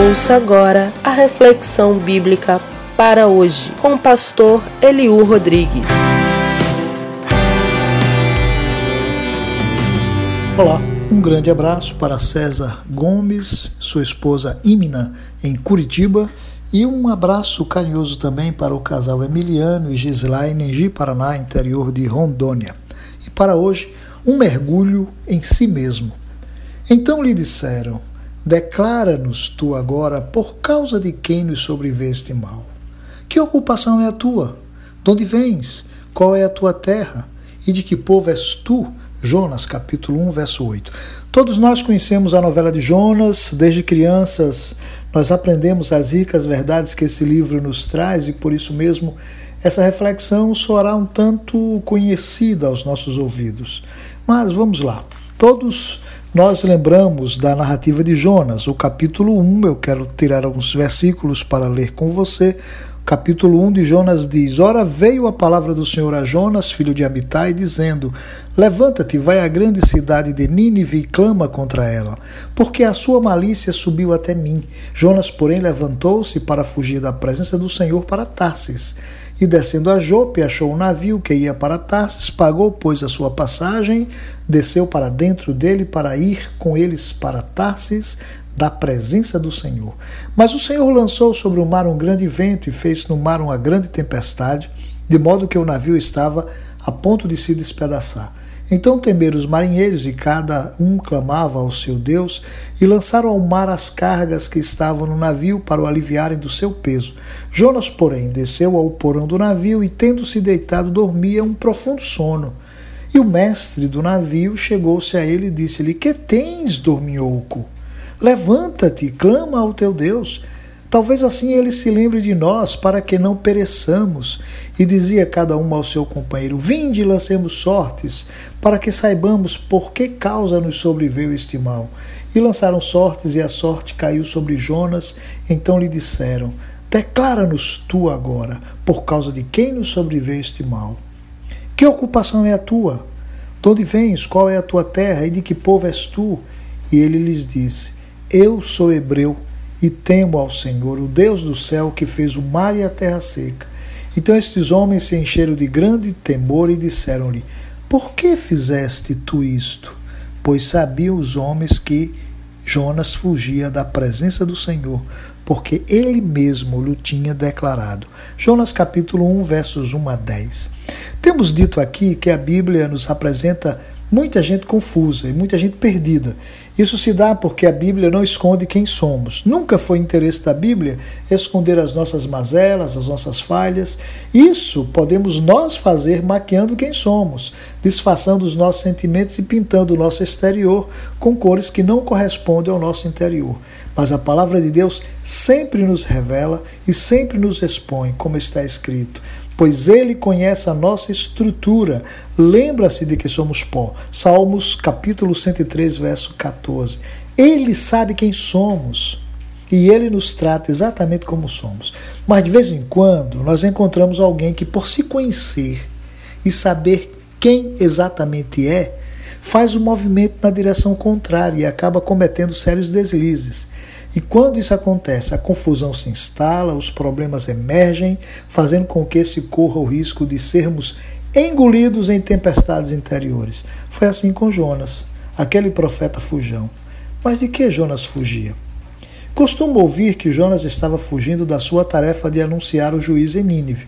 Ouça agora a reflexão bíblica para hoje com o pastor Eliú Rodrigues. Olá, um grande abraço para César Gomes, sua esposa Imina, em Curitiba, e um abraço carinhoso também para o casal Emiliano e Gislaine em Ji, Paraná, interior de Rondônia. E para hoje, um mergulho em si mesmo. Então lhe disseram: Declara-nos tu agora por causa de quem nos sobreveio este mal. Que ocupação é a tua? De onde vens? Qual é a tua terra? E de que povo és tu? Jonas, capítulo 1, verso 8. Todos nós conhecemos a novela de Jonas, desde crianças nós aprendemos as ricas verdades que esse livro nos traz e por isso mesmo essa reflexão soará um tanto conhecida aos nossos ouvidos. Mas vamos lá. Todos nós lembramos da narrativa de Jonas, o capítulo 1, eu quero tirar alguns versículos para ler com você. Capítulo 1 de Jonas diz: Ora veio a palavra do Senhor a Jonas, filho de Amitai, dizendo: Levanta-te, vai à grande cidade de Nínive e clama contra ela, porque a sua malícia subiu até mim. Jonas, porém, levantou-se para fugir da presença do Senhor para Tarsis e descendo a Jope, achou um navio que ia para Tarsis, pagou, pois, a sua passagem, desceu para dentro dele para ir com eles para Tarsis, da presença do Senhor. Mas o Senhor lançou sobre o mar um grande vento e fez no mar uma grande tempestade, de modo que o navio estava a ponto de se despedaçar. Então temeram os marinheiros, e cada um clamava ao seu Deus, e lançaram ao mar as cargas que estavam no navio para o aliviarem do seu peso. Jonas, porém, desceu ao porão do navio e, tendo-se deitado, dormia um profundo sono. E o mestre do navio chegou-se a ele e disse-lhe: Que tens, dorminhoco? Levanta-te, clama ao teu Deus. Talvez assim ele se lembre de nós, para que não pereçamos. E dizia cada um ao seu companheiro: Vinde lancemos sortes, para que saibamos por que causa nos sobreveio este mal. E lançaram sortes, e a sorte caiu sobre Jonas. Então lhe disseram: Declara-nos tu agora, por causa de quem nos sobreveio este mal. Que ocupação é a tua? De onde vens? Qual é a tua terra? E de que povo és tu? E ele lhes disse: Eu sou hebreu e temo ao Senhor, o Deus do céu, que fez o mar e a terra seca. Então estes homens se encheram de grande temor e disseram-lhe: Por que fizeste tu isto? Pois sabiam os homens que Jonas fugia da presença do Senhor, porque ele mesmo lhe tinha declarado. Jonas capítulo 1, versos 1 a 10. Temos dito aqui que a Bíblia nos apresenta muita gente confusa e muita gente perdida. Isso se dá porque a Bíblia não esconde quem somos. Nunca foi interesse da Bíblia esconder as nossas mazelas, as nossas falhas. Isso podemos nós fazer maquiando quem somos, disfarçando os nossos sentimentos e pintando o nosso exterior com cores que não correspondem ao nosso interior. Mas a palavra de Deus sempre nos revela e sempre nos expõe, como está escrito pois ele conhece a nossa estrutura. Lembra-se de que somos pó. Salmos capítulo 103, verso 14. Ele sabe quem somos. E ele nos trata exatamente como somos. Mas de vez em quando nós encontramos alguém que, por se conhecer e saber quem exatamente é, faz o movimento na direção contrária e acaba cometendo sérios deslizes. E quando isso acontece, a confusão se instala, os problemas emergem, fazendo com que se corra o risco de sermos engolidos em tempestades interiores. Foi assim com Jonas, aquele profeta fujão. Mas de que Jonas fugia? Costumo ouvir que Jonas estava fugindo da sua tarefa de anunciar o juízo em Nínive.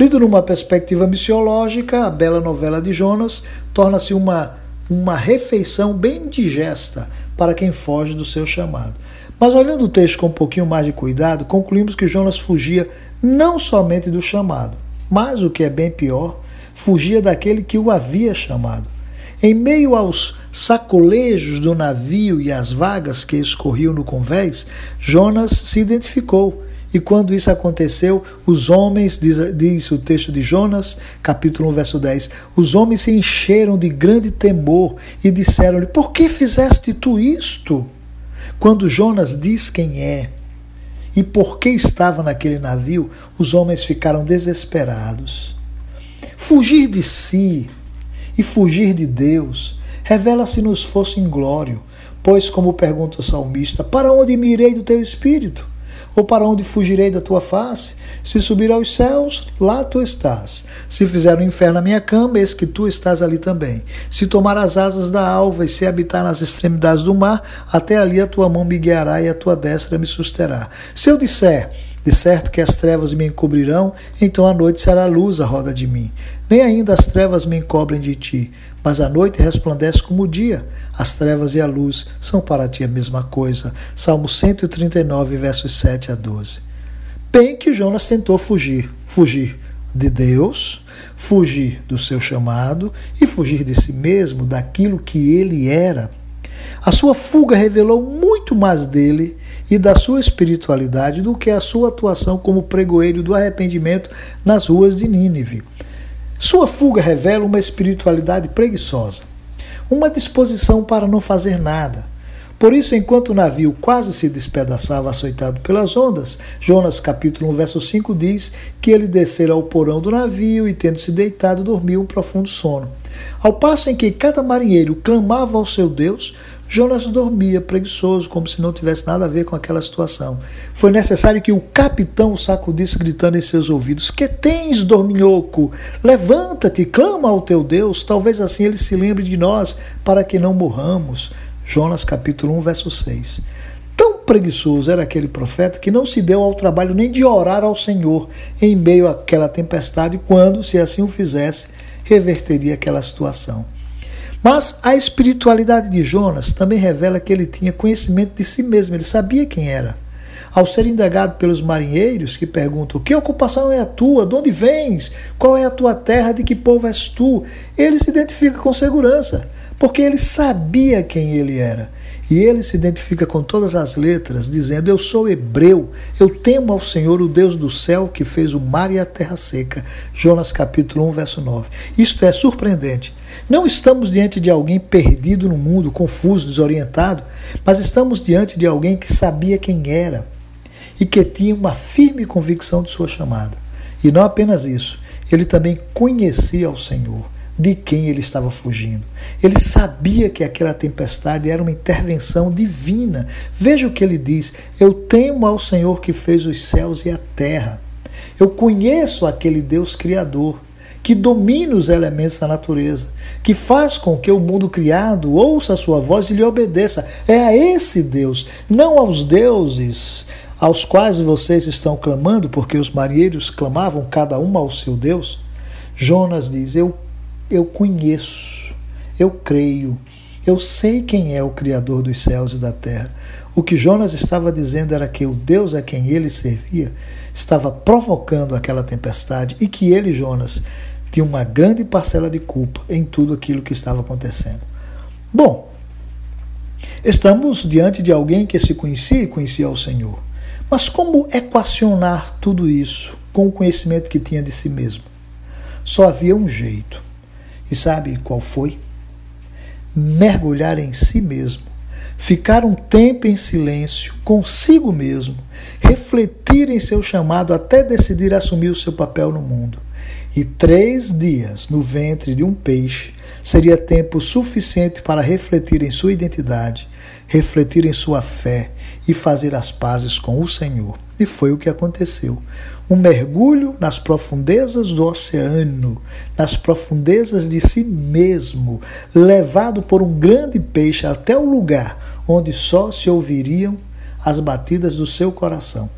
Lido numa perspectiva missiológica, a bela novela de Jonas torna-se uma, uma refeição bem digesta para quem foge do seu chamado. Mas olhando o texto com um pouquinho mais de cuidado, concluímos que Jonas fugia não somente do chamado, mas o que é bem pior, fugia daquele que o havia chamado. Em meio aos sacolejos do navio e às vagas que escorriam no convés, Jonas se identificou. E quando isso aconteceu, os homens, diz, diz, o texto de Jonas, capítulo 1, verso 10, os homens se encheram de grande temor e disseram-lhe: Por que fizeste tu isto? Quando Jonas diz quem é e por que estava naquele navio, os homens ficaram desesperados. Fugir de si e fugir de Deus Revela-se-nos fosse inglório, pois, como pergunta o salmista, para onde me irei do teu espírito? Ou para onde fugirei da tua face? Se subir aos céus, lá tu estás. Se fizer o um inferno a minha cama, eis que tu estás ali também. Se tomar as asas da alva e se habitar nas extremidades do mar, até ali a tua mão me guiará e a tua destra me susterá. Se eu disser, de certo que as trevas me encobrirão, então a noite será luz à roda de mim. Nem ainda as trevas me encobrem de ti, mas a noite resplandece como o dia. As trevas e a luz são para ti a mesma coisa. Salmo 139, versos 7 a 12. Bem que Jonas tentou fugir, fugir de Deus, fugir do seu chamado e fugir de si mesmo, daquilo que ele era. A sua fuga revelou muito mais dele e da sua espiritualidade do que a sua atuação como pregoeiro do arrependimento nas ruas de Nínive. Sua fuga revela uma espiritualidade preguiçosa, uma disposição para não fazer nada. Por isso, enquanto o navio quase se despedaçava açoitado pelas ondas, Jonas capítulo 1, verso 5 diz que ele descera ao porão do navio e, tendo se deitado, dormiu um profundo sono. Ao passo em que cada marinheiro clamava ao seu Deus, Jonas dormia preguiçoso, como se não tivesse nada a ver com aquela situação. Foi necessário que o capitão o sacudisse, gritando em seus ouvidos: Que tens, dorminhoco? Levanta-te, clama ao teu Deus, talvez assim ele se lembre de nós, para que não morramos. Jonas capítulo 1, verso 6. Tão preguiçoso era aquele profeta que não se deu ao trabalho nem de orar ao Senhor em meio àquela tempestade, quando, se assim o fizesse, reverteria aquela situação. Mas a espiritualidade de Jonas também revela que ele tinha conhecimento de si mesmo, ele sabia quem era. Ao ser indagado pelos marinheiros que perguntam: Que ocupação é a tua? De onde vens? Qual é a tua terra? De que povo és tu? Ele se identifica com segurança, porque ele sabia quem ele era. E ele se identifica com todas as letras, dizendo: Eu sou hebreu, eu temo ao Senhor, o Deus do céu, que fez o mar e a terra seca. Jonas capítulo 1, verso 9. Isto é surpreendente. Não estamos diante de alguém perdido no mundo, confuso, desorientado, mas estamos diante de alguém que sabia quem era e que tinha uma firme convicção de sua chamada. E não apenas isso, ele também conhecia o Senhor de quem ele estava fugindo. Ele sabia que aquela tempestade era uma intervenção divina. Veja o que ele diz: Eu temo ao Senhor que fez os céus e a terra. Eu conheço aquele Deus criador que domina os elementos da natureza, que faz com que o mundo criado ouça a sua voz e lhe obedeça. É a esse Deus, não aos deuses aos quais vocês estão clamando, porque os marinheiros clamavam cada um ao seu Deus. Jonas diz: Eu eu conheço, eu creio, eu sei quem é o Criador dos céus e da terra. O que Jonas estava dizendo era que o Deus a quem ele servia estava provocando aquela tempestade e que ele, Jonas, tinha uma grande parcela de culpa em tudo aquilo que estava acontecendo. Bom, estamos diante de alguém que se conhecia e conhecia o Senhor. Mas como equacionar tudo isso com o conhecimento que tinha de si mesmo? Só havia um jeito. E sabe qual foi? Mergulhar em si mesmo, ficar um tempo em silêncio consigo mesmo, refletir em seu chamado até decidir assumir o seu papel no mundo. E três dias no ventre de um peixe seria tempo suficiente para refletir em sua identidade, refletir em sua fé e fazer as pazes com o Senhor. E foi o que aconteceu. Um mergulho nas profundezas do oceano, nas profundezas de si mesmo, levado por um grande peixe até o lugar onde só se ouviriam as batidas do seu coração.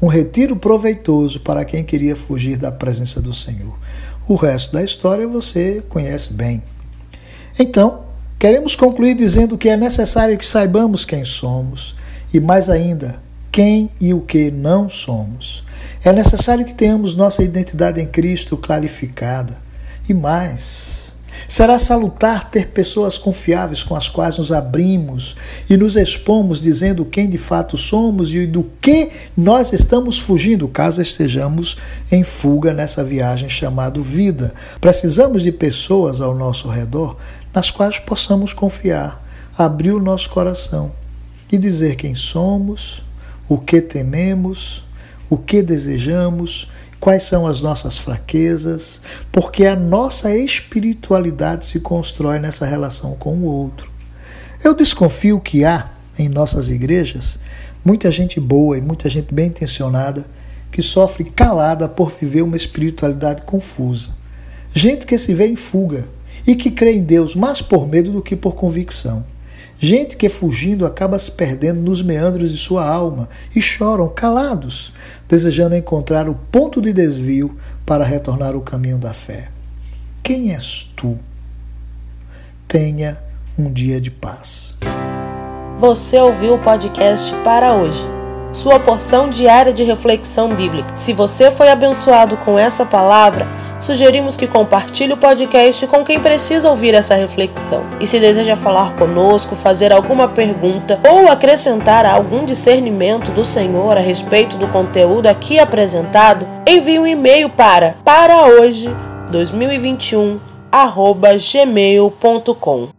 Um retiro proveitoso para quem queria fugir da presença do Senhor. O resto da história você conhece bem. Então, queremos concluir dizendo que é necessário que saibamos quem somos e, mais ainda, quem e o que não somos. É necessário que tenhamos nossa identidade em Cristo clarificada. E mais, será salutar ter pessoas confiáveis com as quais nos abrimos e nos expomos dizendo quem de fato somos e do que nós estamos fugindo, caso estejamos em fuga nessa viagem chamada vida. Precisamos de pessoas ao nosso redor nas quais possamos confiar, abrir o nosso coração e dizer quem somos, o que tememos, o que desejamos, quais são as nossas fraquezas, porque a nossa espiritualidade se constrói nessa relação com o outro. Eu desconfio que há em nossas igrejas muita gente boa e muita gente bem intencionada que sofre calada por viver uma espiritualidade confusa. Gente que se vê em fuga e que crê em Deus mais por medo do que por convicção. Gente que fugindo acaba se perdendo nos meandros de sua alma e choram calados, desejando encontrar o ponto de desvio para retornar ao caminho da fé. Quem és tu? Tenha um dia de paz. Você ouviu o podcast para hoje sua porção diária de reflexão bíblica. Se você foi abençoado com essa palavra, sugerimos que compartilhe o podcast com quem precisa ouvir essa reflexão. E se deseja falar conosco, fazer alguma pergunta ou acrescentar algum discernimento do Senhor a respeito do conteúdo aqui apresentado, envie um e-mail para para hoje 2021 gmail.com